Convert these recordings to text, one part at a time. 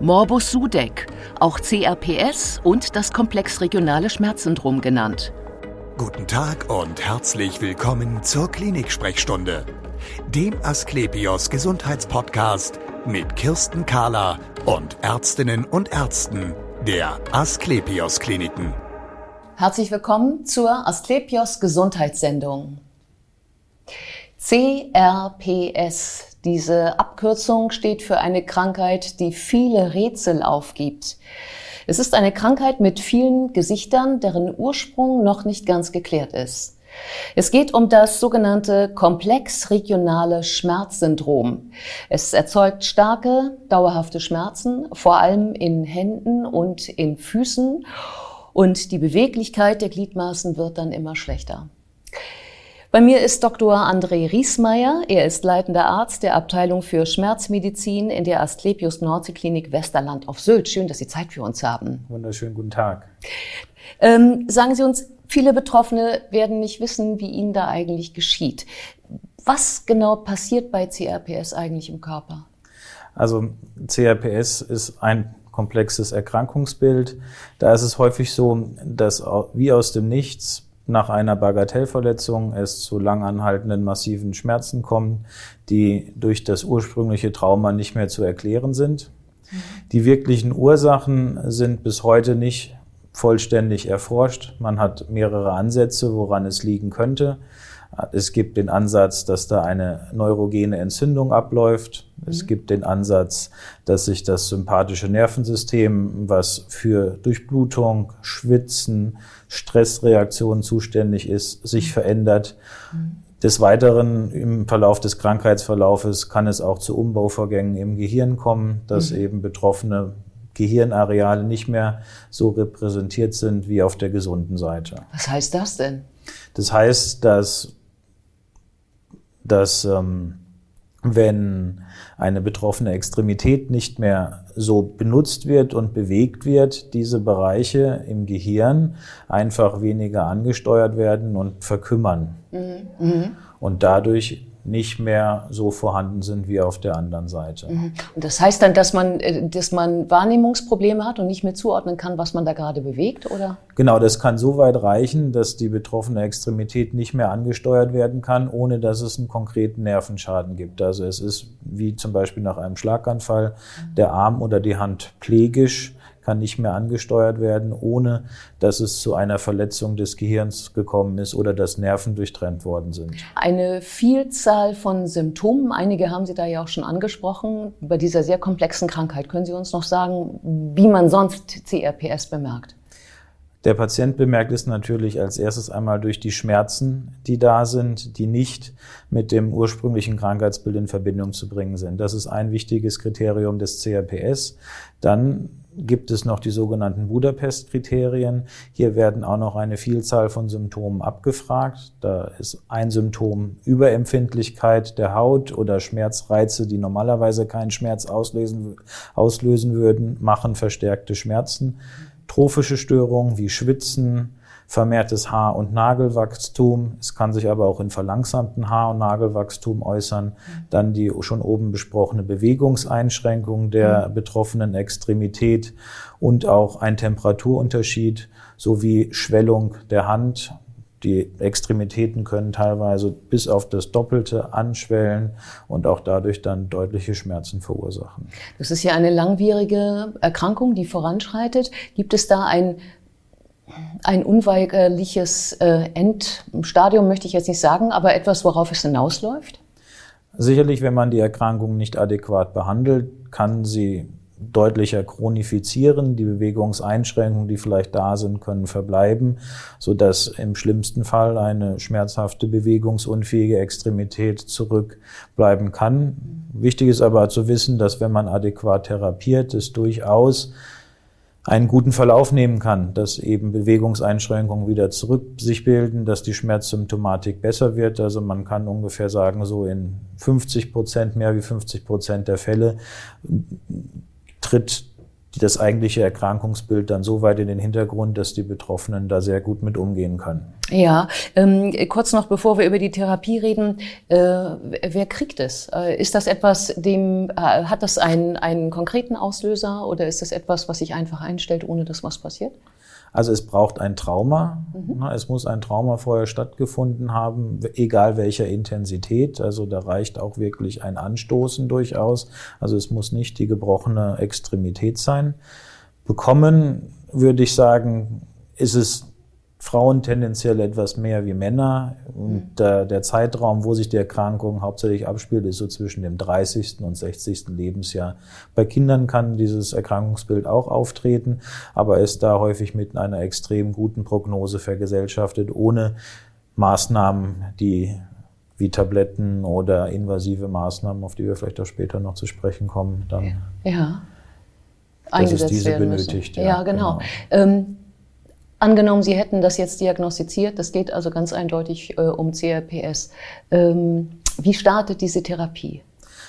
Morbus Sudeck, auch CRPS und das komplexregionale Schmerzsyndrom genannt. Guten Tag und herzlich willkommen zur Klinik-Sprechstunde, dem Asklepios Gesundheitspodcast mit Kirsten Kahler und Ärztinnen und Ärzten der Asklepios Kliniken. Herzlich willkommen zur Asklepios Gesundheitssendung. CRPS diese Abkürzung steht für eine Krankheit, die viele Rätsel aufgibt. Es ist eine Krankheit mit vielen Gesichtern, deren Ursprung noch nicht ganz geklärt ist. Es geht um das sogenannte komplex-regionale Schmerzsyndrom. Es erzeugt starke, dauerhafte Schmerzen, vor allem in Händen und in Füßen, und die Beweglichkeit der Gliedmaßen wird dann immer schlechter. Bei mir ist Dr. André Riesmeier. Er ist leitender Arzt der Abteilung für Schmerzmedizin in der Asklepios Nordseeklinik Westerland auf Sylt. Schön, dass Sie Zeit für uns haben. Wunderschönen guten Tag. Ähm, sagen Sie uns, viele Betroffene werden nicht wissen, wie ihnen da eigentlich geschieht. Was genau passiert bei CRPS eigentlich im Körper? Also CRPS ist ein komplexes Erkrankungsbild. Da ist es häufig so, dass wie aus dem Nichts nach einer Bagatellverletzung es zu langanhaltenden massiven Schmerzen kommt, die durch das ursprüngliche Trauma nicht mehr zu erklären sind. Die wirklichen Ursachen sind bis heute nicht vollständig erforscht. Man hat mehrere Ansätze, woran es liegen könnte. Es gibt den Ansatz, dass da eine neurogene Entzündung abläuft. Mhm. Es gibt den Ansatz, dass sich das sympathische Nervensystem, was für Durchblutung, Schwitzen, Stressreaktionen zuständig ist, sich mhm. verändert. Mhm. Des Weiteren im Verlauf des Krankheitsverlaufes kann es auch zu Umbauvorgängen im Gehirn kommen, dass mhm. eben betroffene Gehirnareale nicht mehr so repräsentiert sind wie auf der gesunden Seite. Was heißt das denn? Das heißt, dass dass ähm, wenn eine betroffene Extremität nicht mehr so benutzt wird und bewegt wird, diese Bereiche im Gehirn einfach weniger angesteuert werden und verkümmern. Mhm. mhm. Und dadurch nicht mehr so vorhanden sind wie auf der anderen Seite. Mhm. Und das heißt dann, dass man, äh, dass man Wahrnehmungsprobleme hat und nicht mehr zuordnen kann, was man da gerade bewegt, oder? Genau, das kann so weit reichen, dass die betroffene Extremität nicht mehr angesteuert werden kann, ohne dass es einen konkreten Nervenschaden gibt. Also es ist wie zum Beispiel nach einem Schlaganfall mhm. der Arm oder die Hand plegisch kann nicht mehr angesteuert werden, ohne dass es zu einer Verletzung des Gehirns gekommen ist oder dass Nerven durchtrennt worden sind. Eine Vielzahl von Symptomen, einige haben Sie da ja auch schon angesprochen, bei dieser sehr komplexen Krankheit. Können Sie uns noch sagen, wie man sonst CRPS bemerkt? Der Patient bemerkt es natürlich als erstes einmal durch die Schmerzen, die da sind, die nicht mit dem ursprünglichen Krankheitsbild in Verbindung zu bringen sind. Das ist ein wichtiges Kriterium des CRPS. Dann gibt es noch die sogenannten Budapest-Kriterien. Hier werden auch noch eine Vielzahl von Symptomen abgefragt. Da ist ein Symptom Überempfindlichkeit der Haut oder Schmerzreize, die normalerweise keinen Schmerz auslösen, auslösen würden, machen verstärkte Schmerzen. Trophische Störungen wie Schwitzen, vermehrtes Haar- und Nagelwachstum. Es kann sich aber auch in verlangsamten Haar- und Nagelwachstum äußern. Dann die schon oben besprochene Bewegungseinschränkung der mhm. betroffenen Extremität und auch ein Temperaturunterschied sowie Schwellung der Hand. Die Extremitäten können teilweise bis auf das Doppelte anschwellen und auch dadurch dann deutliche Schmerzen verursachen. Das ist ja eine langwierige Erkrankung, die voranschreitet. Gibt es da ein ein unweigerliches äh, Endstadium, möchte ich jetzt nicht sagen, aber etwas, worauf es hinausläuft? Sicherlich, wenn man die Erkrankung nicht adäquat behandelt, kann sie deutlicher chronifizieren. Die Bewegungseinschränkungen, die vielleicht da sind, können verbleiben, so dass im schlimmsten Fall eine schmerzhafte bewegungsunfähige Extremität zurückbleiben kann. Wichtig ist aber zu wissen, dass wenn man adäquat therapiert, es durchaus einen guten Verlauf nehmen kann, dass eben Bewegungseinschränkungen wieder zurück sich bilden, dass die Schmerzsymptomatik besser wird. Also man kann ungefähr sagen, so in 50 Prozent, mehr wie 50 Prozent der Fälle tritt das eigentliche Erkrankungsbild dann so weit in den Hintergrund, dass die Betroffenen da sehr gut mit umgehen können. Ja, ähm, kurz noch, bevor wir über die Therapie reden, äh, wer kriegt es? Äh, ist das etwas, dem äh, hat das einen, einen konkreten Auslöser oder ist das etwas, was sich einfach einstellt, ohne dass was passiert? Also es braucht ein Trauma. Mhm. Es muss ein Trauma vorher stattgefunden haben, egal welcher Intensität. Also da reicht auch wirklich ein Anstoßen durchaus. Also es muss nicht die gebrochene Extremität sein. Bekommen, würde ich sagen, ist es Frauen tendenziell etwas mehr wie Männer. Und mhm. der, Zeitraum, wo sich die Erkrankung hauptsächlich abspielt, ist so zwischen dem 30. und 60. Lebensjahr. Bei Kindern kann dieses Erkrankungsbild auch auftreten, aber ist da häufig mit einer extrem guten Prognose vergesellschaftet, ohne Maßnahmen, die wie Tabletten oder invasive Maßnahmen, auf die wir vielleicht auch später noch zu sprechen kommen, dann. Ja. Dass es diese benötigt. Ja, ja genau. genau. Ähm, Angenommen, Sie hätten das jetzt diagnostiziert, das geht also ganz eindeutig äh, um CRPS. Ähm, wie startet diese Therapie?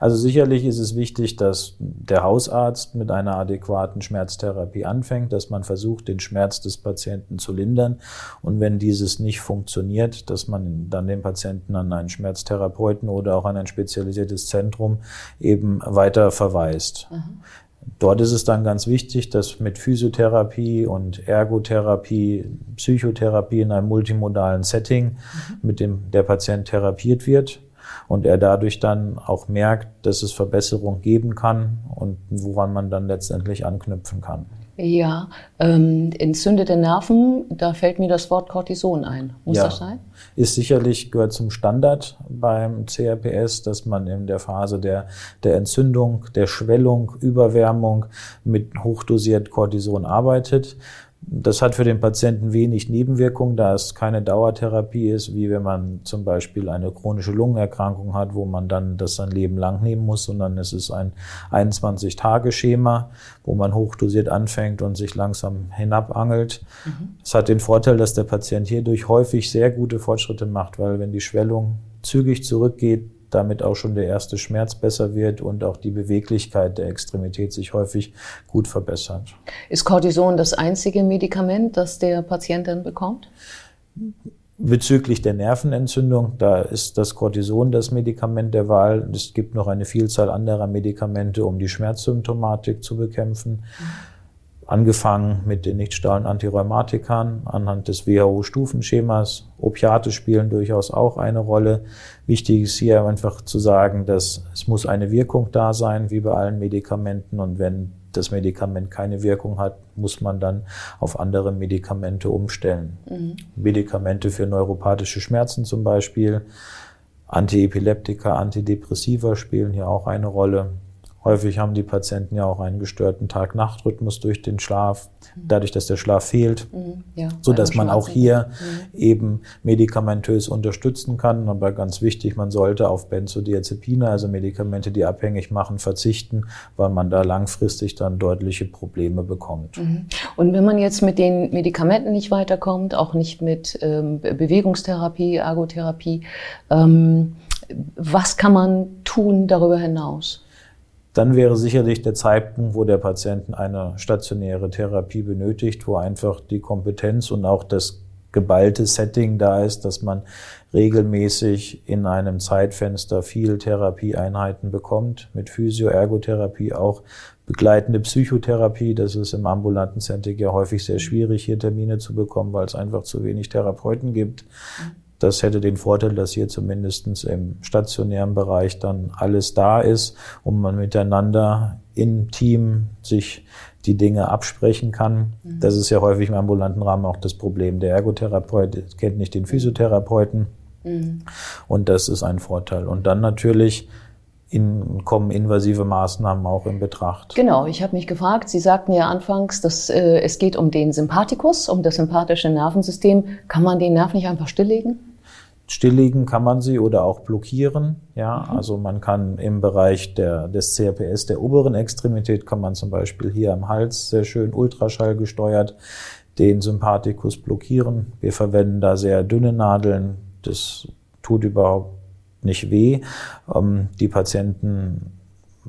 Also sicherlich ist es wichtig, dass der Hausarzt mit einer adäquaten Schmerztherapie anfängt, dass man versucht, den Schmerz des Patienten zu lindern. Und wenn dieses nicht funktioniert, dass man dann den Patienten an einen Schmerztherapeuten oder auch an ein spezialisiertes Zentrum eben weiter verweist. Mhm. Dort ist es dann ganz wichtig, dass mit Physiotherapie und Ergotherapie, Psychotherapie in einem multimodalen Setting mhm. mit dem der Patient therapiert wird und er dadurch dann auch merkt, dass es Verbesserung geben kann und woran man dann letztendlich anknüpfen kann. Ja, ähm, entzündete Nerven, da fällt mir das Wort Cortison ein. Muss ja, das sein? Ist sicherlich, gehört zum Standard beim CRPS, dass man in der Phase der, der Entzündung, der Schwellung, Überwärmung mit hochdosiert Cortison arbeitet. Das hat für den Patienten wenig Nebenwirkungen, da es keine Dauertherapie ist, wie wenn man zum Beispiel eine chronische Lungenerkrankung hat, wo man dann das sein Leben lang nehmen muss, sondern es ist ein 21-Tage-Schema, wo man hochdosiert anfängt und sich langsam hinabangelt. Mhm. Es mhm. hat den Vorteil, dass der Patient hierdurch häufig sehr gute Fortschritte macht, weil wenn die Schwellung zügig zurückgeht, damit auch schon der erste Schmerz besser wird und auch die Beweglichkeit der Extremität sich häufig gut verbessert. Ist Cortison das einzige Medikament, das der Patient dann bekommt? Bezüglich der Nervenentzündung, da ist das Cortison das Medikament der Wahl. Es gibt noch eine Vielzahl anderer Medikamente, um die Schmerzsymptomatik zu bekämpfen. Mhm angefangen mit den nichtstauenden Antirheumatikern anhand des WHO-Stufenschemas. Opiate spielen durchaus auch eine Rolle. Wichtig ist hier einfach zu sagen, dass es muss eine Wirkung da sein, wie bei allen Medikamenten. Und wenn das Medikament keine Wirkung hat, muss man dann auf andere Medikamente umstellen. Mhm. Medikamente für neuropathische Schmerzen zum Beispiel. Antiepileptika, Antidepressiva spielen hier auch eine Rolle. Häufig haben die Patienten ja auch einen gestörten Tag-Nacht-Rhythmus durch den Schlaf, dadurch, dass der Schlaf fehlt, mhm, ja, so dass man auch hier mhm. eben medikamentös unterstützen kann. Aber ganz wichtig, man sollte auf Benzodiazepine, also Medikamente, die abhängig machen, verzichten, weil man da langfristig dann deutliche Probleme bekommt. Mhm. Und wenn man jetzt mit den Medikamenten nicht weiterkommt, auch nicht mit ähm, Bewegungstherapie, Ergotherapie, ähm, was kann man tun darüber hinaus? Dann wäre sicherlich der Zeitpunkt, wo der Patient eine stationäre Therapie benötigt, wo einfach die Kompetenz und auch das geballte Setting da ist, dass man regelmäßig in einem Zeitfenster viel Therapieeinheiten bekommt, mit Physio, Ergotherapie, auch begleitende Psychotherapie. Das ist im ambulanten Setting ja häufig sehr schwierig, hier Termine zu bekommen, weil es einfach zu wenig Therapeuten gibt. Das hätte den Vorteil, dass hier zumindest im stationären Bereich dann alles da ist und man miteinander im Team sich die Dinge absprechen kann. Mhm. Das ist ja häufig im ambulanten Rahmen auch das Problem. Der Ergotherapeut kennt nicht den Physiotherapeuten. Mhm. Und das ist ein Vorteil. Und dann natürlich in, kommen invasive Maßnahmen auch in Betracht. Genau, ich habe mich gefragt, Sie sagten ja anfangs, dass äh, es geht um den Sympathikus, um das sympathische Nervensystem. Kann man den Nerv nicht einfach stilllegen? Stilllegen kann man sie oder auch blockieren. Ja, mhm. also man kann im Bereich der, des CRPS der oberen Extremität kann man zum Beispiel hier am Hals sehr schön Ultraschall gesteuert den Sympathikus blockieren. Wir verwenden da sehr dünne Nadeln. Das tut überhaupt nicht weh. Ähm, die Patienten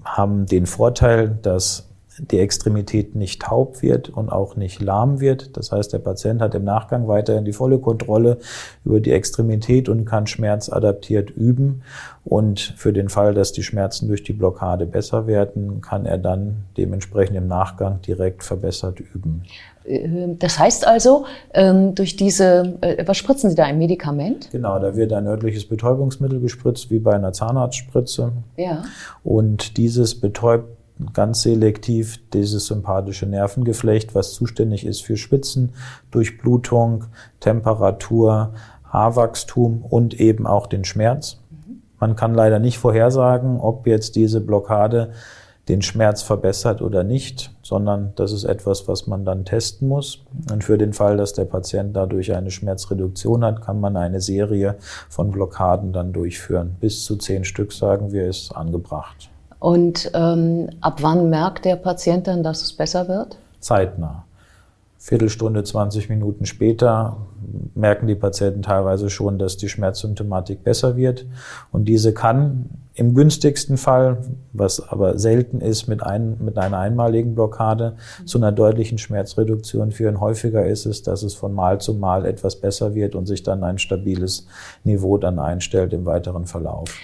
haben den Vorteil, dass die Extremität nicht taub wird und auch nicht lahm wird. Das heißt, der Patient hat im Nachgang weiterhin die volle Kontrolle über die Extremität und kann schmerzadaptiert üben. Und für den Fall, dass die Schmerzen durch die Blockade besser werden, kann er dann dementsprechend im Nachgang direkt verbessert üben. Äh, das heißt also, ähm, durch diese, äh, was spritzen Sie da, ein Medikament? Genau, da wird ein örtliches Betäubungsmittel gespritzt, wie bei einer Zahnarztspritze. Ja. Und dieses betäubt ganz selektiv dieses sympathische Nervengeflecht, was zuständig ist für Spitzen, Durchblutung, Temperatur, Haarwachstum und eben auch den Schmerz. Man kann leider nicht vorhersagen, ob jetzt diese Blockade den Schmerz verbessert oder nicht, sondern das ist etwas, was man dann testen muss. Und für den Fall, dass der Patient dadurch eine Schmerzreduktion hat, kann man eine Serie von Blockaden dann durchführen. Bis zu zehn Stück, sagen wir, ist angebracht. Und ähm, ab wann merkt der Patient dann, dass es besser wird? Zeitnah. Viertelstunde, 20 Minuten später merken die Patienten teilweise schon, dass die Schmerzsymptomatik besser wird. Und diese kann im günstigsten Fall, was aber selten ist, mit, ein, mit einer einmaligen Blockade zu einer deutlichen Schmerzreduktion führen. Häufiger ist es, dass es von Mal zu Mal etwas besser wird und sich dann ein stabiles Niveau dann einstellt im weiteren Verlauf.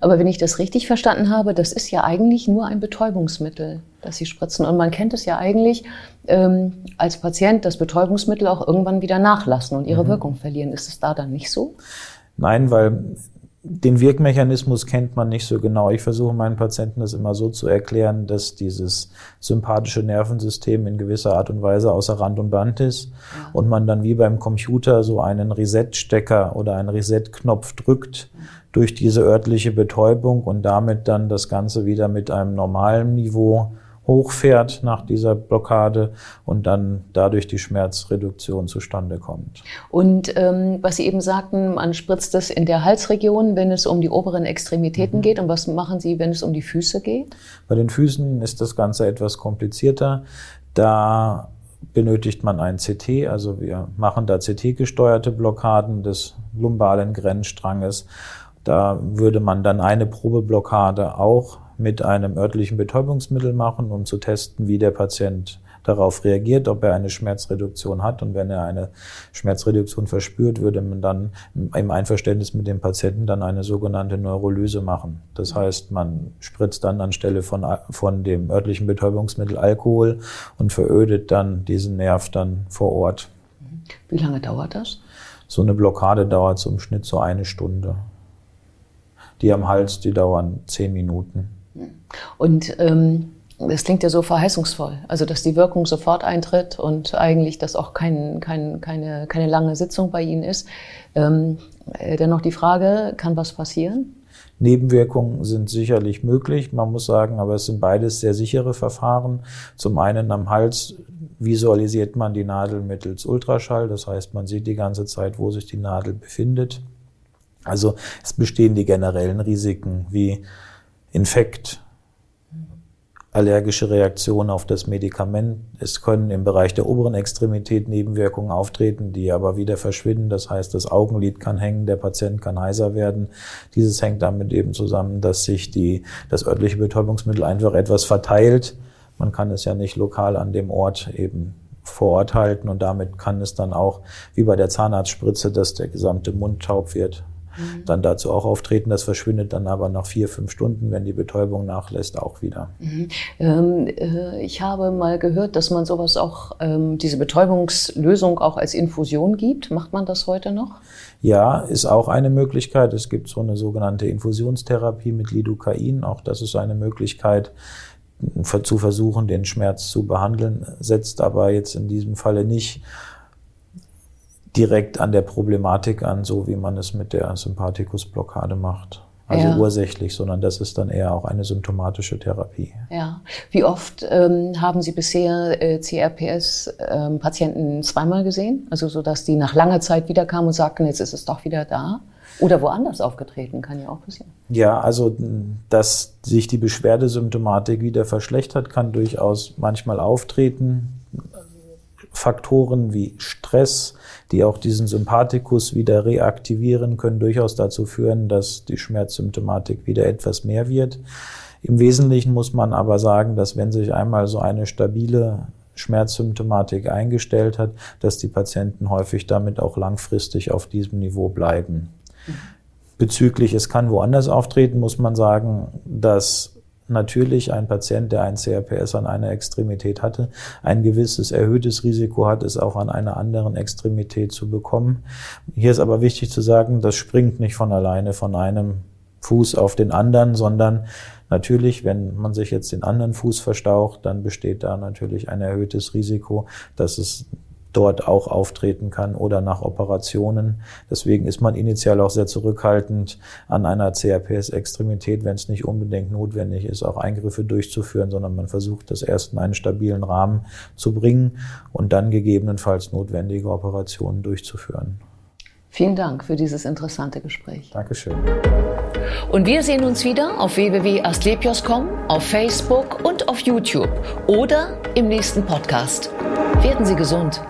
Aber wenn ich das richtig verstanden habe, das ist ja eigentlich nur ein Betäubungsmittel, das Sie spritzen. Und man kennt es ja eigentlich ähm, als Patient, dass Betäubungsmittel auch irgendwann wieder nachlassen und ihre mhm. Wirkung verlieren. Ist es da dann nicht so? Nein, weil den Wirkmechanismus kennt man nicht so genau. Ich versuche meinen Patienten das immer so zu erklären, dass dieses sympathische Nervensystem in gewisser Art und Weise außer Rand und Band ist ja. und man dann wie beim Computer so einen Reset-Stecker oder einen Reset-Knopf drückt durch diese örtliche Betäubung und damit dann das Ganze wieder mit einem normalen Niveau hochfährt nach dieser Blockade und dann dadurch die Schmerzreduktion zustande kommt. Und ähm, was Sie eben sagten, man spritzt es in der Halsregion, wenn es um die oberen Extremitäten mhm. geht. Und was machen Sie, wenn es um die Füße geht? Bei den Füßen ist das Ganze etwas komplizierter. Da benötigt man ein CT, also wir machen da CT-gesteuerte Blockaden des lumbalen Grenzstranges. Da würde man dann eine Probeblockade auch mit einem örtlichen Betäubungsmittel machen, um zu testen, wie der Patient darauf reagiert, ob er eine Schmerzreduktion hat. Und wenn er eine Schmerzreduktion verspürt, würde man dann im Einverständnis mit dem Patienten dann eine sogenannte Neurolyse machen. Das heißt, man spritzt dann anstelle von, von dem örtlichen Betäubungsmittel Alkohol und verödet dann diesen Nerv dann vor Ort. Wie lange dauert das? So eine Blockade dauert so im Schnitt so eine Stunde. Die am Hals, die dauern zehn Minuten. Und ähm, das klingt ja so verheißungsvoll, also dass die Wirkung sofort eintritt und eigentlich das auch kein, kein, keine, keine lange Sitzung bei Ihnen ist. Ähm, äh, dennoch die Frage, kann was passieren? Nebenwirkungen sind sicherlich möglich. Man muss sagen, aber es sind beides sehr sichere Verfahren. Zum einen am Hals visualisiert man die Nadel mittels Ultraschall. Das heißt, man sieht die ganze Zeit, wo sich die Nadel befindet. Also es bestehen die generellen Risiken wie Infekt, allergische Reaktionen auf das Medikament. Es können im Bereich der oberen Extremität Nebenwirkungen auftreten, die aber wieder verschwinden. Das heißt, das Augenlid kann hängen, der Patient kann heiser werden. Dieses hängt damit eben zusammen, dass sich die, das örtliche Betäubungsmittel einfach etwas verteilt. Man kann es ja nicht lokal an dem Ort eben vor Ort halten und damit kann es dann auch, wie bei der Zahnarztspritze, dass der gesamte Mund taub wird, Mhm. dann dazu auch auftreten. Das verschwindet dann aber nach vier, fünf Stunden, wenn die Betäubung nachlässt, auch wieder. Mhm. Ähm, äh, ich habe mal gehört, dass man sowas auch, ähm, diese Betäubungslösung auch als Infusion gibt. Macht man das heute noch? Ja, ist auch eine Möglichkeit. Es gibt so eine sogenannte Infusionstherapie mit Lidocain. Auch das ist eine Möglichkeit, zu versuchen, den Schmerz zu behandeln, setzt aber jetzt in diesem Falle nicht direkt an der Problematik an, so wie man es mit der Sympathikusblockade macht. Also ja. ursächlich, sondern das ist dann eher auch eine symptomatische Therapie. Ja. Wie oft ähm, haben Sie bisher äh, CRPS-Patienten ähm, zweimal gesehen? Also so, dass die nach langer Zeit wiederkamen und sagten, jetzt ist es doch wieder da? Oder woanders aufgetreten, kann ja auch passieren. Ja, also dass sich die Beschwerdesymptomatik wieder verschlechtert, kann durchaus manchmal auftreten. Faktoren wie Stress, die auch diesen Sympathikus wieder reaktivieren, können durchaus dazu führen, dass die Schmerzsymptomatik wieder etwas mehr wird. Im Wesentlichen muss man aber sagen, dass wenn sich einmal so eine stabile Schmerzsymptomatik eingestellt hat, dass die Patienten häufig damit auch langfristig auf diesem Niveau bleiben. Bezüglich, es kann woanders auftreten, muss man sagen, dass natürlich ein Patient, der ein CRPS an einer Extremität hatte, ein gewisses erhöhtes Risiko hat, es auch an einer anderen Extremität zu bekommen. Hier ist aber wichtig zu sagen, das springt nicht von alleine von einem Fuß auf den anderen, sondern natürlich, wenn man sich jetzt den anderen Fuß verstaucht, dann besteht da natürlich ein erhöhtes Risiko, dass es dort auch auftreten kann oder nach Operationen. Deswegen ist man initial auch sehr zurückhaltend an einer CRPS-Extremität, wenn es nicht unbedingt notwendig ist, auch Eingriffe durchzuführen, sondern man versucht, das erst in einen stabilen Rahmen zu bringen und dann gegebenenfalls notwendige Operationen durchzuführen. Vielen Dank für dieses interessante Gespräch. Dankeschön. Und wir sehen uns wieder auf www.astlepios.com, auf Facebook und auf YouTube oder im nächsten Podcast. Werden Sie gesund.